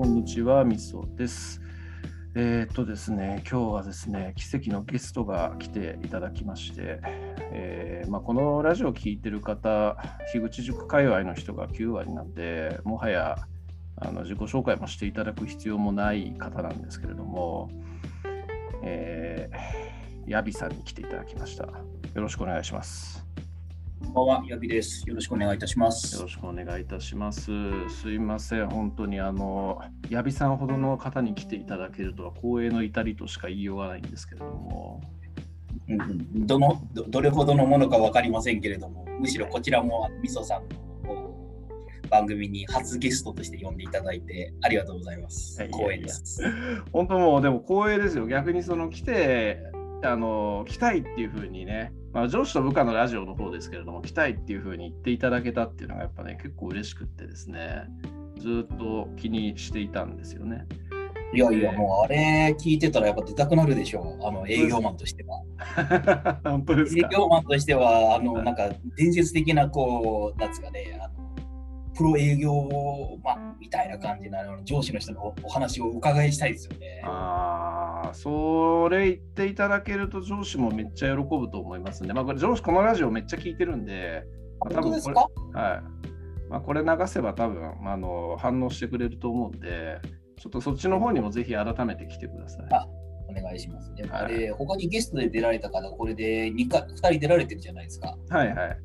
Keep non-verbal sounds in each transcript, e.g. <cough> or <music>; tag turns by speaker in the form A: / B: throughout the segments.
A: こんにちは、みそです。えーっとですね、今日はですね、奇跡のゲストが来ていただきまして、えーまあ、このラジオを聞いてる方、樋口塾界隈の人が9割なんで、もはやあの自己紹介もしていただく必要もない方なんですけれども、えー、ヤビさんに来ていただきました。よろしくお願いします。
B: こんばんは、ヤビです。よろしくお願いいたします。
A: よろしくお願いいたします。すいません、本当にあの、ヤビさんほどの方に来ていただけるとは光栄の至りとしか言いようがないんですけれども、
B: うんうんどのどどれほどのものか分かりませんけれども、むしろこちらもみそさんの番組に初ゲストとして呼んでいただいてありがとうございます。
A: いやいや
B: 光栄です。
A: 本当もうでも光栄ですよ。逆にその来て、あの来たいっていうふうにね、まあ、上司と部下のラジオの方ですけれども、来たいっていうふうに言っていただけたっていうのがやっぱね、結構嬉しくってですね、ずっと気にしていたんですよね。
B: いやいや、もうあれ聞いてたらやっぱ出たくなるでしょう。あの営業マンとしては。<laughs> 営業マンとしては、あのなんか伝説的なこう、なんですかね、あのプロ営業マンみたいな感じなの上司の人のお話をお伺いしたいですよね。
A: ああ、それ言っていただけると上司もめっちゃ喜ぶと思いますね。まあ、これ上司このラジオめっちゃ聞いてるんで、まあ
B: 本当です
A: これ
B: か
A: はい。まあ、これ流せば多分あの反応してくれると思うんで、ちょっとそっちの方にもぜひ改めて来てください。
B: あお願いします。で
A: はい、
B: 他にゲストで出られた方、これで 2, か2人出られてるじゃないですか。
A: はいはい。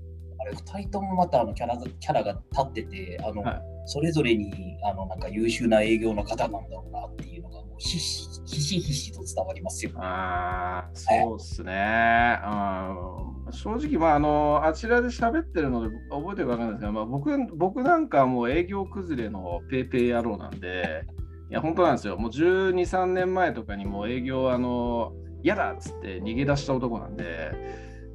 B: あれ、2人ともまたあのキャラキャラが立ってて、あの
A: はい
B: それぞれにあのなんか優秀な営業の方なんだろうなっていうのが、もうひしひしひしと伝わりますよ。
A: ああ、そうっすね。うん正直、まあ、あの、あちらで喋ってるので覚えてるかわかんないですけど、まあ、僕僕なんかはもう営業崩れのペイペイ野郎なんで、いや、本当なんですよ。もう12、3年前とかにもう営業、あの、嫌だっつって逃げ出した男なんで、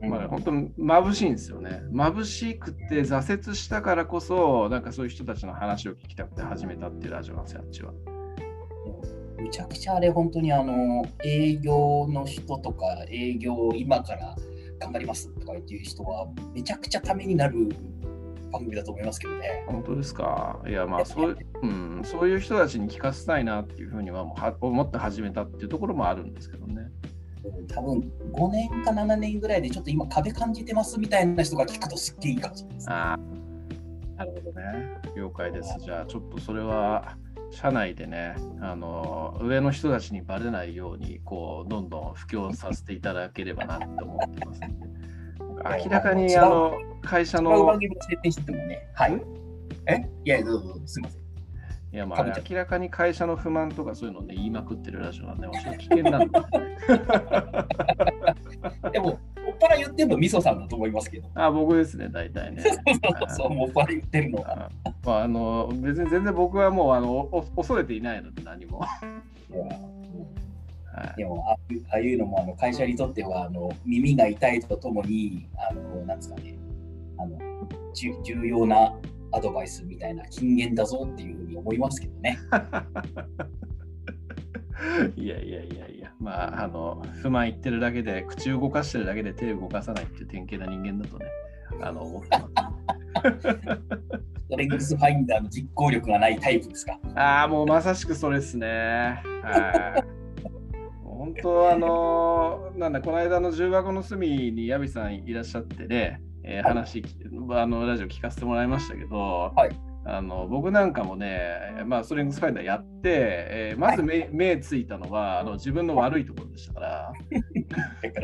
A: まあ、本当に眩しいんですよね。眩しくて挫折したからこそ、なんかそういう人たちの話を聞きたくて始めたっていうラジオなんですよ、あっちは。
B: むちゃくちゃあれ、本当にあの営業の人とか、営業今から頑張りますとか言っていう人は、めちゃくちゃためになる番組だと思いますけどね。
A: 本当ですか？いやまあそう,、うん、そういう人たちに聞かせたいなっていうふうにはもうは思って始めたっていうところもあるんですけどね。
B: 多分5年か7年ぐらいでちょっと今壁感じてますみたいな人が聞くとすっげえいいかもしれないです。
A: ああ、なるほどね。了解です。じゃあちょっとそれは社内でね、あの上の人たちにバレないようにこうどんどん布教させていただければなって思ってます。明らかにあの会社
B: 違う
A: の
B: 番組の設定しててもね。はい
A: ん？
B: え？いや、どうぞ、すみません。
A: いやまあ明らかに会社の不満とかそういうのをね言いまくってるラジオなんで、もうちょっと危険なんで、ね。
B: でも、もっぱら言ってるの、みそさんだと思いますけど。
A: あ僕ですね、大体ね。<laughs>
B: そう、もっぱら言ってるのは。
A: あまあ、あの別に全然僕はもうあのお恐れていないので何も。はい
B: でもああいうああいうのもあの会社にとってはあの耳が痛いとともにあのなんですかねあの重要なアドバイスみたいな金言だぞっていう思いますけどね。<laughs>
A: いやいやいやいや、まあ、あの不満言ってるだけで、口動かしてるだけで手動かさないっていう典型な人間だとね、あの思ってます。
B: ストレングスファインダーの実行力がないタイプですか？
A: ああ、もうまさしくそれですね。はい。本当、あの、なんだ、この間の重箱の隅にヤビさんいらっしゃってね、えー
B: はい
A: 話、あのラジオ聞かせてもらいましたけど、
B: はい
A: あの僕なんかもね、まあ、ストレングスファインダーやって、えーまず目,、目ついたのはあの自分の悪いところでしたから。
B: だか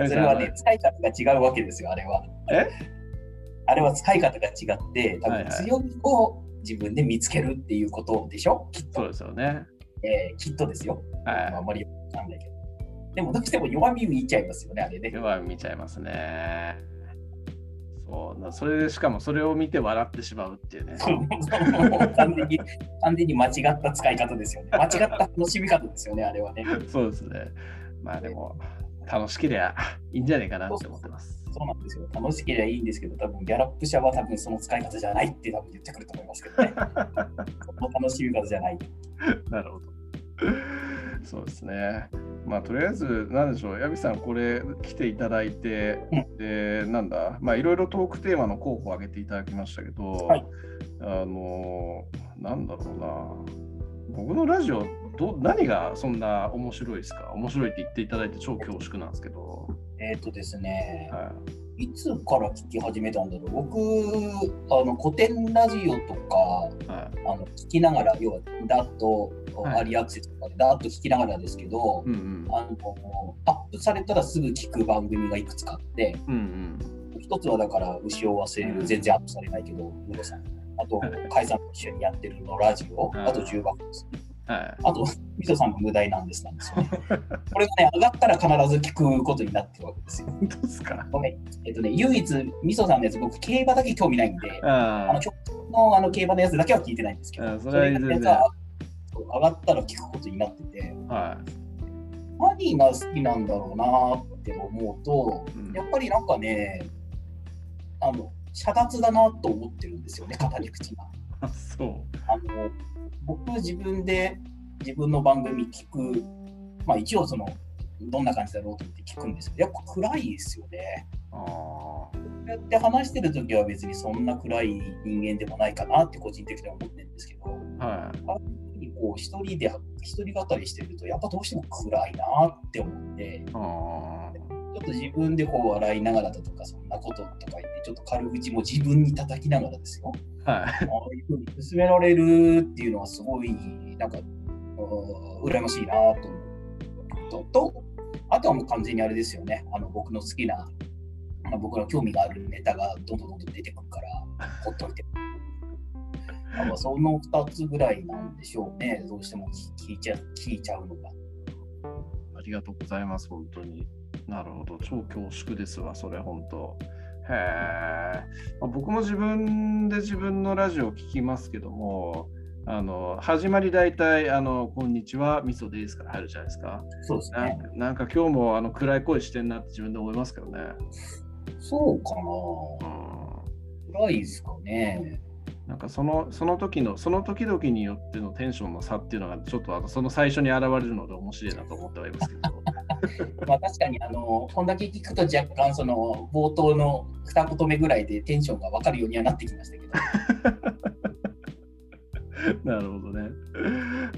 B: らそれはね、使い方が違うわけですよ、あれは。
A: え？
B: あれは使い方が違って、多分強みを自分で見つけるっていうことでしょ、きっと。
A: そうですよね。
B: えーきっとですよ。
A: はい
B: あんまりわかんないけど。でも、どうしても弱み見ちゃいますよね、あれね。
A: 弱み見ちゃいますね。そうなそれでしかもそれを見て笑ってしまうっていうね。
B: 完全に、完全に間違った使い方ですよね。間違った楽しみ方ですよね、あれはね。
A: そうですね。まあでも、楽しければいいんじゃないかなって思ってます。
B: そうなんですよ。楽しければいいんですけど、多分ギャラップ社は多分その使い方じゃないって多分言ってくると思いますけどね。<laughs> その楽しみ方じゃない。
A: なるほど。そうですね。まあとりあえず、なんでしょう、矢部さん、これ来ていただいて、で、なんだ、まあいろいろトークテーマの候補を挙げていただきましたけど、
B: はい。
A: あの、なんだろうな。僕のラジオど、何がそんな面白いですか？面白いって言っていただいて超恐縮なんですけど。
B: えっ、とですね、
A: はい。
B: いつから聞き始めたんだろう？僕、あの古典ラジオとか、
A: はい。
B: あの聞きながら、要はダッと、
A: はい
B: アリアクセスとかでダッと聞きながらですけど、
A: うんうん
B: あのアップされたらすぐ聞く番組がいくつかあって、
A: うん
B: 一つはだから、牛を忘れる、全然アップされないけど、ムロさん。あと、カイさんと一緒にやってるのラジオ、あと重箱です。
A: うんはい
B: あと、みそさんの無題なんですなんですよね。<laughs> これがね、上がったら必ず聞くことになってるわけですよ。
A: 本当ですか？
B: ごめん。えっとね、唯一、みそさんのやつ、僕、競馬だけ興味ないんで、あ
A: あ
B: の、直近のあの競馬のやつだけは聞いてないんですけど、
A: あそれは
B: 以外のやつはそう上がったら聞くことになってて、
A: あ、は
B: 何が好きなんだろうなって思うと、
A: うん
B: やっぱりなんかね、あの、遮奪だなと思ってるんですよね、語り口が。
A: い。あ、そう。
B: あの僕自分で自分の番組聞く、まあ一応その、どんな感じだろうと思って聞くんですけど、やっぱ暗いですよね。
A: あ
B: やって話してる時は別にそんな暗い人間でもないかなって個人的には思ってるんですけど、
A: あ、はい。
B: こう一人で一人語りしてるとやっぱどうしても暗いなって思って、ちょっと自分でこう笑いながらだとかそんなこととか言ってちょっと軽口も自分に叩きながらですよ。
A: はい。
B: ああいうふうに進められるっていうのはすごいなんか羨ましいなと思うこととあとはもう完全にあれですよねあの僕の好きな僕の興味があるネタがどんどんどんどん出てくるからほっといて。その2つぐらいなんでしょうね、どうしても聞いちゃ聞いちゃうのが。
A: ありがとうございます、本当に。なるほど、超恐縮ですわ、それ、本当。へえ、まあ僕も自分で自分のラジオを聞きますけども、あの始まり大体あの、こんにちは、みそですから入るじゃないですか。
B: そうですね
A: なんか。今日もあの暗い声してんなって自分で思いますけどね。
B: そうか
A: うん
B: な。暗いですかね。
A: なんかそのその時のその時々によってのテンションの差っていうのがちょっとあのその最初に現れるので面白いなと思ってはいますけど。<laughs>
B: まあ確かにあのこんだけ聞くと若干その冒頭の二言目ぐらいでテンションが分かるようにはなってきましたけど。<laughs>
A: なるほどね。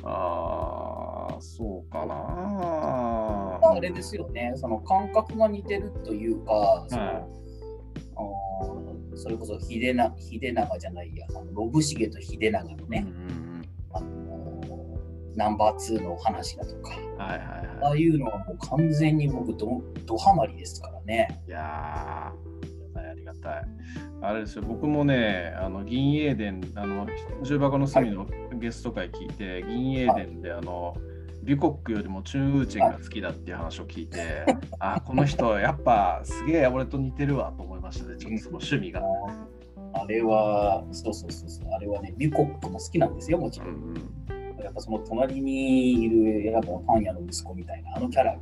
A: ああ、そうかな。
B: あれですよね、その感覚が似てるというか、
A: はい
B: それこそ秀な秀長じゃないや、信繁と秀長の
A: うん
B: ね、
A: うん
B: あのナンバー2の話だとか、
A: うん。はいはい
B: あ
A: は
B: あいうのはもう完全に僕ど、どハマりですからね。
A: い。いやー、ありがたい、あれですよ、僕もね、あの銀英伝、あの重箱の隅のゲスト会聞いて、銀英伝で、あの、ビュコックよりもチュン・ウーチェンが好きだっていう話を聞いて、<laughs> あ、この人、やっぱすげえ俺と似てるわと思いましたね、ちょっとその趣味が。
B: あれは、そうそうそうそう、あれはね、ビュコックも好きなんですよ、もちろん。
A: うんうん
B: やっぱその隣にいるやっぱパン屋の息子みたいなあのキャラが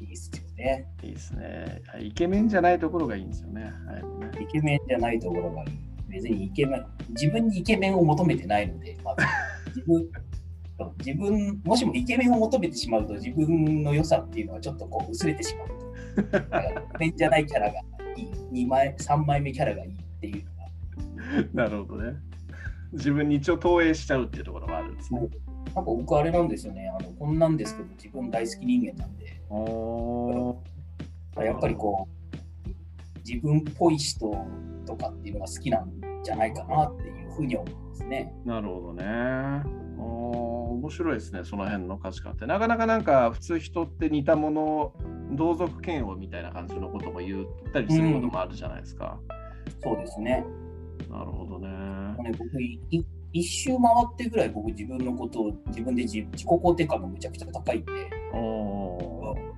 B: いいですよね。
A: いいですね。イケメンじゃないところがいいんですよね。はいね
B: イケメンじゃないところがいい。別にイケメン、自分にイケメンを求めてないので、まず <laughs> 自分、自分、もしもイケメンを求めてしまうと自分の良さっていうのはちょっとこう薄れてしまう <laughs> イケメンじゃないキャラが2枚、3枚目キャラがいいっていうのが。
A: なるほどね。自分に一応投影しちゃうっていうところがあるんですね。
B: なんか僕あれなんですよね、あのこんなんですけど自分大好き人間なんで、やっぱりこう、自分っぽい人とかっていうのが好きなんじゃないかなっていうふうに思いますね。
A: なるほどね。面白いですね、その辺の価値観って。なかなかなんか普通人って似たもの、同族嫌悪みたいな感じのことも言ったりすることもあるじゃないですか。
B: そうですね。
A: なるほどね。
B: ね僕一周回ってぐらい僕自分のことを自分で自自己肯定感がむちゃくちゃ高いんで、
A: おー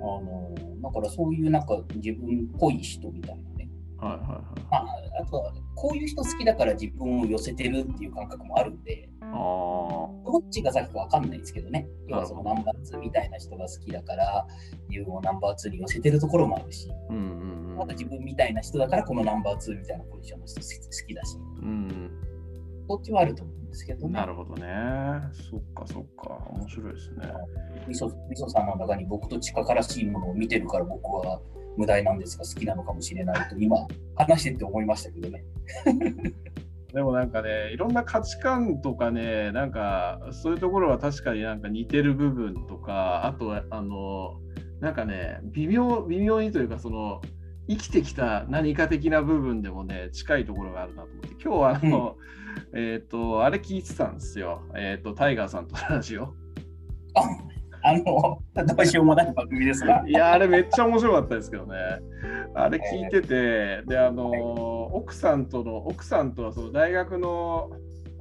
B: あのだからそういうなんか自分っぽい人みたいなね。
A: はいはいはい。
B: まあ、あとはこういう人好きだから自分を寄せてるっていう感覚もあるんで、どっちが先かわかんないですけどね。要はそのナンバー2みたいな人が好きだから、自分をナンバー2に寄せてるところもあるし、
A: うんうんうん
B: また自分みたいな人だからこのナンバー2みたいなポジションの人好きだし、
A: うん。
B: どっちもあると思うんですけどね。
A: なるほどね。そっかそっか。面白いですね。
B: みそみそさんの中に僕と近からしいものを見てるから僕は無題なんですが好きなのかもしれないと今話してって思いましたけどね。
A: でもなんかね、いろんな価値観とかね、なんかそういうところは確かになんか似てる部分とか、あとはあの、なんかね、微妙、微妙にというか、その、生きてきた何か的な部分でもね、近いところがあるなと思って、今日はあの、うん、えっ、と、あれ聞いてたんですよ。えっ、ー、と、タイガーさんとラジオ。
B: ああの、どうしようもない番組ですが。
A: いや、あれめっちゃ面白かったですけどね。あれ聞いてて、で、あの、奥さんとの、奥さんとはその大学の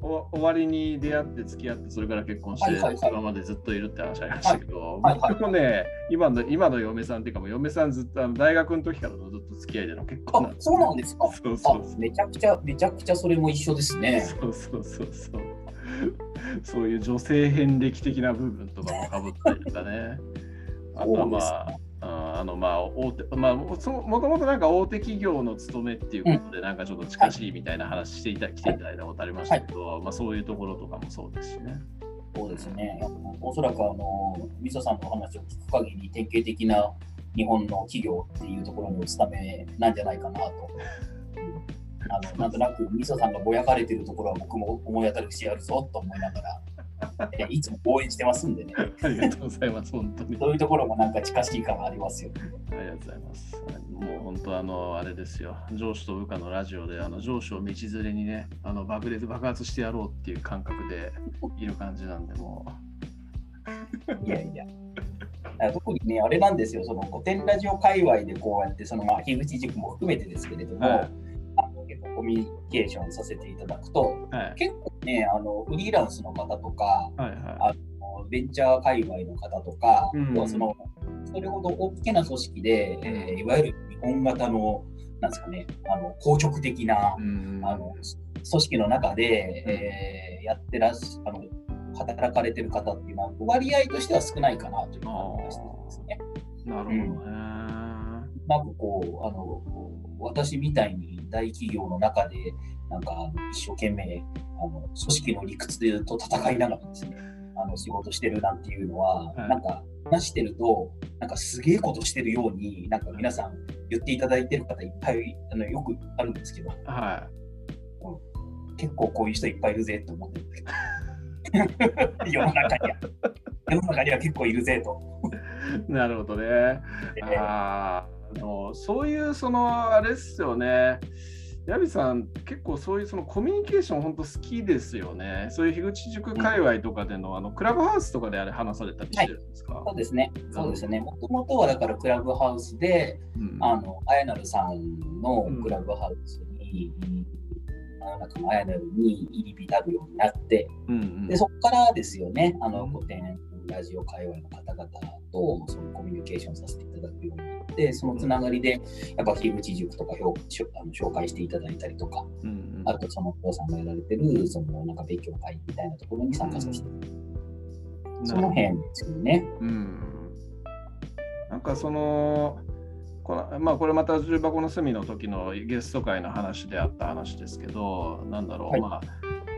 A: 終わりに出会って付き合ってそれから結婚して、今までずっといるって話ありましたけど、僕もね今の今の嫁さんっていうかも嫁さんずっとあの大学の時からのずっと付き合いでの結婚
B: そうなんですか。そうそうめちゃくちゃめちゃくちゃそれも一緒ですね。
A: そうそうそうそう <laughs> そういう女性遍歴的な部分とかもかぶったりとかね <laughs> あとはまああのまあ大手まあ、もともとなんか大手企業の勤めっていうことで、なんかちょっと近しいみたいな話していた、来ていただいたことありましたけど、まあ、そういうところとかもそうですしね。
B: そうですね。おそらくあの、みそさんの話を聞く限り、典型的な日本の企業っていうところにお勤めなんじゃないかなと。あのなんとなくみそさんがぼやかれてるところは僕も思い当たる節あるぞと思いながら <laughs> いつも応援してますんでね。
A: ありがとうございます、本当に。
B: そういうところもなんか近しい感ありますよ、ね。
A: ありがとうございます。もう本当、あの、あれですよ、上司と部下のラジオで、あの上司を道連れにね、あの爆裂爆発してやろうっていう感覚でいる感じなんで、も
B: う。いやいや。特にね、あれなんですよ、その古典ラジオ界隈でこうやって、そのまあ、樋口塾も含めてですけれども、はいコミュニケーションさせていただくと、はい、結構ねあのフリーランスの方とか、はいはい、あのベンチャー界隈の方とか、うん、そのそれほど大きな組織で、えー、いわゆる日本型のなんですかねあの硬直的な、うん、あの組織の中で、えー、やってらっしあの働かれてる方っていうのは割合としては少ないかなという感じがしてますね。
A: なるほどね。うん、
B: なんかこうあの私みたいに大企業の中で、なんか一生懸命あの組織の理屈と戦いながらですね、あの仕事してるなんていうのは、はい、なんか話してると、なんかすげえことしてるように、なんか皆さん言っていただいてる方いっぱいあのよくあるんですけど、はい、うん、結構こういう人いっぱいいるぜと思ってるんですけど。<laughs> 世の中には <laughs> 世の中には結構いるぜと。
A: なるほどね。あのそういうそのあれっすよね。ヤビさん、結構そういうそのコミュニケーション本当好きですよね。そういう樋口塾界隈とかでの、うん、あのクラブハウスとかであれ話されたりしてるんですか、はい、
B: そうですね。そうですね。もともとはだからクラブハウスで、うん、あの、あやなるさんのクラブハウスに、うん、なんかのあやなるに入り浸るようになって、うんうん、でそこからですよね、あの古典ラジオ界隈の方々とそのコミュニケーションさせていただくようになって、そのつながりで、やっぱ樋口塾とかあの紹介していただいたりとか、うんうん、あとそのお父さんがやられてる、そのなんか勉強会みたいなところに参加させて、うん、その辺ですよね。うん、
A: なんかその、このまあ、これまた重箱の隅の時のゲスト会の話であった話ですけど、なんだろう、はい、まあ、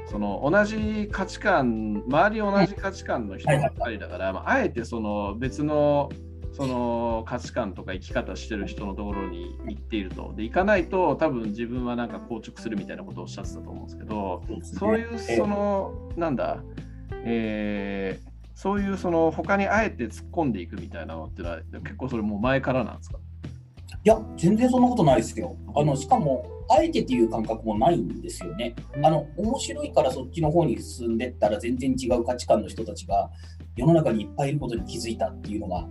A: その同じ価値観、周り同じ価値観の人ばっかりだから、まあ、あえてその別のその価値観とか生き方してる人のところに行っていると。で、行かないと多分自分はなんか硬直するみたいなことをおっしゃってたと思うんですけど、そういうその、なんだ、えー、そういうその他にあえて突っ込んでいくみたいなのってのは結構それもう前からなんですか？
B: いや、全然そんなことないですよ。あのしかも、あえてっていう感覚もないんですよね。あの面白いからそっちの方に進んでったら全然違う価値観の人たちが世の中にいっぱいいることに気づいたっていうのが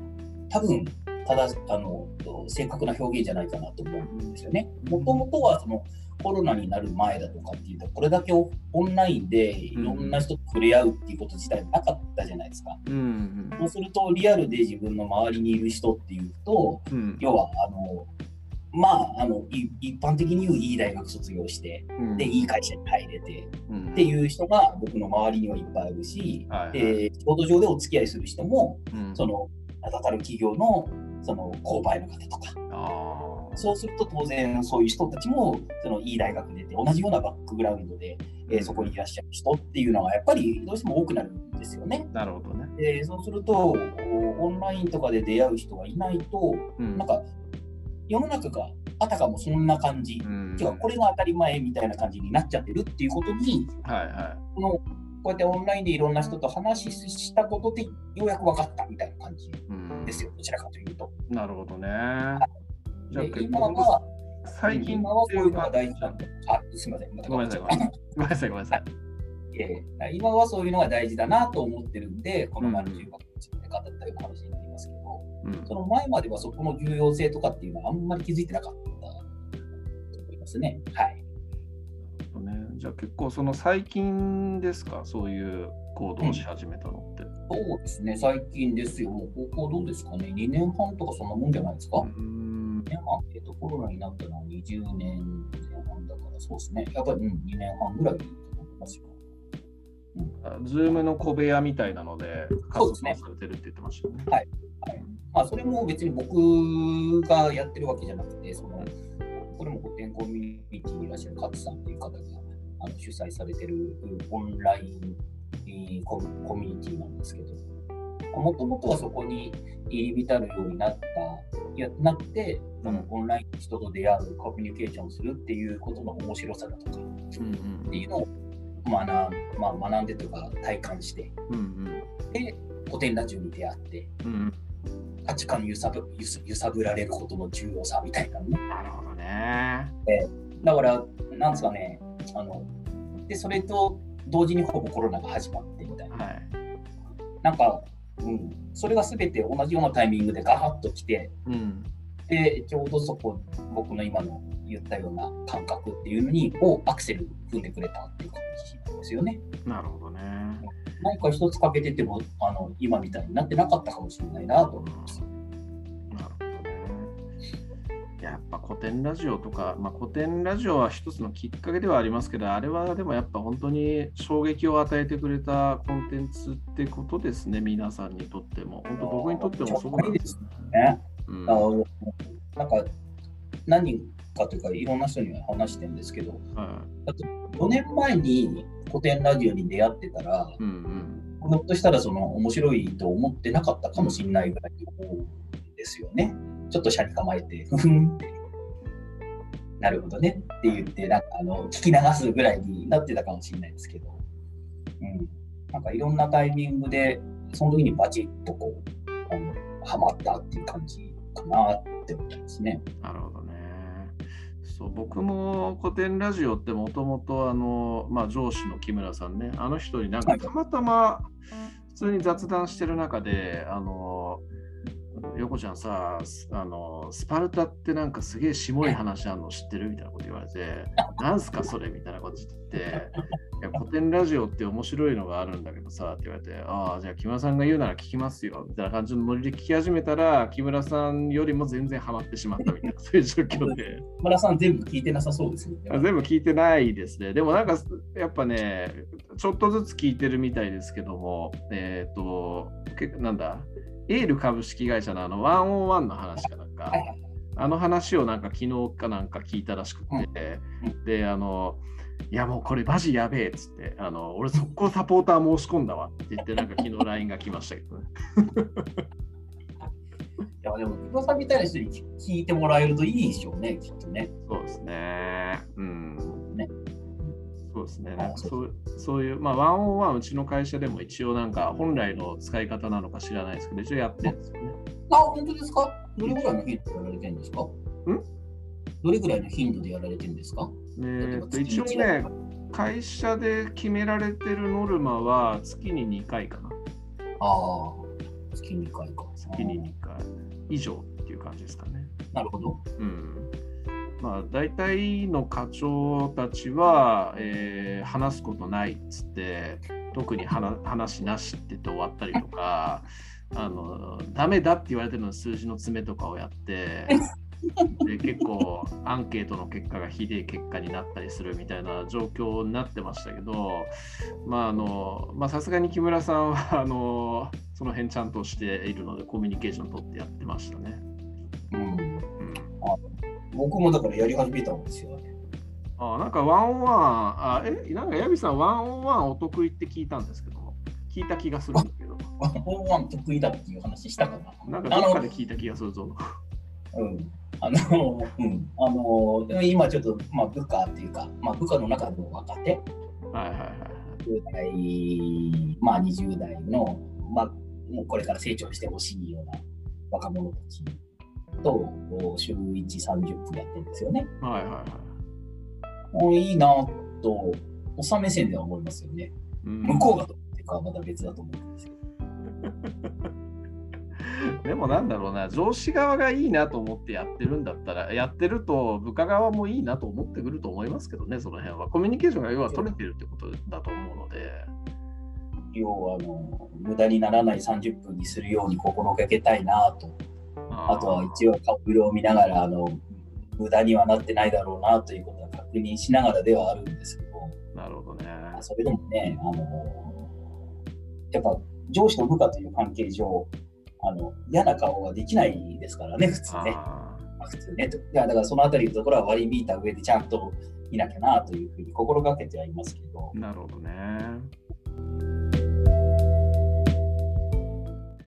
B: 多分ただあの正確な表現じゃないかなと思うんですよね。もともとはそのコロナになる前だとかっていうとこれだけオンラインでいろんな人と触れ合うっていうこと自体なかったじゃないですか。そうするとリアルで自分の周りにいる人っていうと、うん、要はあのまあ、あの一般的に言ういい大学卒業して、うん、でいい会社に入れて、うん、っていう人が僕の周りにはいっぱいいるし、はいはい、え仕事上でお付き合いする人も、うん、その名だたる企業のその購買の方とかそうすると当然そういう人たちもそのいい大学出て同じようなバックグラウンドで、えー、そこにいらっしゃる人っていうのはやっぱりどうしても多くなるんですよね。
A: なるほどね。
B: でそうするとオンラインとかで出会う人がいないと、うん、なんか世の中があたかもそんな感じ、
A: うん
B: 今日はこれが当たり前みたいな感じになっちゃってるっていうことに、
A: はいは
B: このこうやってオンラインでいろんな人と話したことでようやく分かったみたいな感じ
A: い。うん
B: ですよ、どちらかというと。
A: なるほどね。じゃ
B: 今
A: 構
B: は、
A: 最近
B: 今はそういうのが、大事なんだ。あ、すみません。また
A: ごめんなさい、ごめんなさい。ごめんなさい、ごめんなさい。
B: えー今はそういうのが大事だなと思ってるんで、この
A: うん
B: まんじゅうが自分で語ったような話になりますけど、
A: うん
B: その前まではそこの重要性とかっていうのはあんまり気づいてなかったと思いますね。はい。
A: ね、じゃあ結構その最近ですか、そういう行動をし始めたのって。
B: そうですね、最近ですよ。もう高校どうですかね、2年半とかそんなもんじゃないですか？
A: うーん
B: 2年半、えっと、コロナになったのは20年前半だから、そうですね。やっぱり、うん、2年半ぐらいだと思いますよ。
A: ズームの小部屋みたいなので
B: そうですね
A: 活動されてるって言ってましたよね。
B: はいまあ、それも別に僕がやってるわけじゃなくて、そのこれも古典コミュニティにいらっしゃる勝さんという方があの主催されてるうんオンラインコミュニティなんですけど、もともとはそこに入り浸るようになった、いやなって、そのオンラインの人と出会う、コミュニケーションするっていうことの面白さだとか
A: うん
B: っていうのを学,、まあ、学んでとか体感して、
A: うんうん
B: で、古典ラジオに出会って、
A: うんうん
B: 価値観揺さぶ揺さぶられることの重要さみたいなのね。
A: なるほどね。
B: だから、なんですかね、あの、で、それと同時にほぼコロナが始まってみたいな。
A: はい。
B: なんか、うん、それが全て同じようなタイミングでガーッと来て、
A: うん
B: で、ちょうどそこ、僕の今の言ったような感覚っていうのに、をアクセル踏んでくれたっていう感じなんですよね。
A: なるほどね。
B: 何か一つ欠けてても、あの、今みたいになってなかったかもしれないなと思います。
A: なるやっぱ古典ラジオとか、まあ、古典ラジオは一つのきっかけではありますけど、あれはでもやっぱ本当に衝撃を与えてくれたコンテンツってことですね、皆さんにとっても。本当僕にとってもそうなんです
B: ね。
A: うん
B: あのなんか、何人かというか、いろんな人には話してるんですけど、
A: は
B: 4年前に古典ラジオに出会ってたら、
A: いうん
B: ひょっとしたらその面白いと思ってなかったかもしれないぐらい思うんですよね。ちょっと車に構えて、ふふんって。なるほどね。って言って、なんかあの聞き流すぐらいになってたかもしれないですけど、うん、なんかいろんなタイミングで、その時にバチッとこう、あのハマったっていう感じかなって思いますね。
A: なるほどね。そう僕も古典ラジオってもともとあの、まあ、上司の木村さんね、あの人になんかたまたま普通に雑談してる中で、あの横ちゃんさあの、スパルタってなんかすげえ下い話あんの知ってるみたいなこと言われて、なんすかそれみたいなこと言って、<laughs> いや古典ラジオって面白いのがあるんだけどさって言われて、ああ、じゃあ木村さんが言うなら聞きますよみたいな感じのノリで聞き始めたら、木村さんよりも全然ハマってしまったみたいな、<laughs> そういう状況で。
B: 村さん全部聞いてなさそうですね。
A: あ全部聞いてないですね。でもなんかやっぱね、ちょっとずつ聞いてるみたいですけども、えっ、と、けなんだ、エール株式会社のあのワンオンワンの話かなんかあの話をなんか昨日かなんか聞いたらしくて、で、あの、いやもうこれマジやべえっつって、あの俺速攻サポーター申し込んだわって言って、なんか昨日 LINE が来ましたけどね。<laughs>
B: いやでも、木村さんみたいな人に聞いてもらえるといいでしょうね、きっとね。
A: そうですね。うん。
B: ね
A: そうですね。なんかそうそういう、まあ、ワンオンワン、うちの会社でも一応なんか本来の使い方なのか知らないですけど、一応やってるんですよね。
B: あ、本当ですか？どれぐらいの頻度でやられてるんですか？
A: ん？
B: どれぐらいの頻度でやられてるんですか？
A: えーと一応ね、会社で決められてるノルマは月に2回かな。
B: ああ、月2回か。
A: 月に2回以上っていう感じですかね。
B: なるほど。
A: うん。まあ、大体の課長たちは、えー話すことないっつって、特に話話なしって言って終わったりとか、<laughs> あのダメだって言われてるの数字の詰めとかをやって、で結構アンケートの結果がひでえ結果になったりするみたいな状況になってましたけど、まああのまあさすがに木村さんはあのその辺ちゃんとしているのでコミュニケーション取ってやってましたね。
B: うん。
A: うん
B: 僕もだからやり始めたんですよね。
A: あなんかワンオンワン、あえ、なんかヤビさん、ワンオンワンお得意って聞いたんですけど、聞いた気がするんだけど、
B: ワンワン得意だっていう話したかな。
A: なんかどっかで聞いた気がするぞ。
B: うん。あの、うん、あの、今ちょっと、まあ、部下っていうか、まあ、部下の中でも若手、
A: はいはいはい。
B: 10代、まあ、20代の、まあ、もうこれから成長してほしいような若者たちと、週1、30分やってるんですよね。
A: はいはいはい。
B: もういいなと、おさ目線では思いますよね。
A: うん
B: 向こうがどうっていうかはまた別だと思うんですけど。<laughs>
A: でもなんだろうな、上司側がいいなと思ってやってるんだったら、やってると部下側もいいなと思ってくると思いますけどね、その辺は。コミュニケーションが要は取れてるってことだと思うので。
B: 要はあの無駄にならない30分にするように心がけたいなと。
A: あ
B: あとは一応顔色を見ながらあの無駄にはなってないだろうなということは確認しながらではあるんですけど、
A: なるほどね。
B: まあそれでもね、あのやっぱ上司と部下という関係上、あの嫌な顔はできないですからね、普通ね。普通ねと。いやだからそのあたりのところは割り引いた上でちゃんといなきゃなというふうに心がけてはいますけど、
A: ーなるほどね。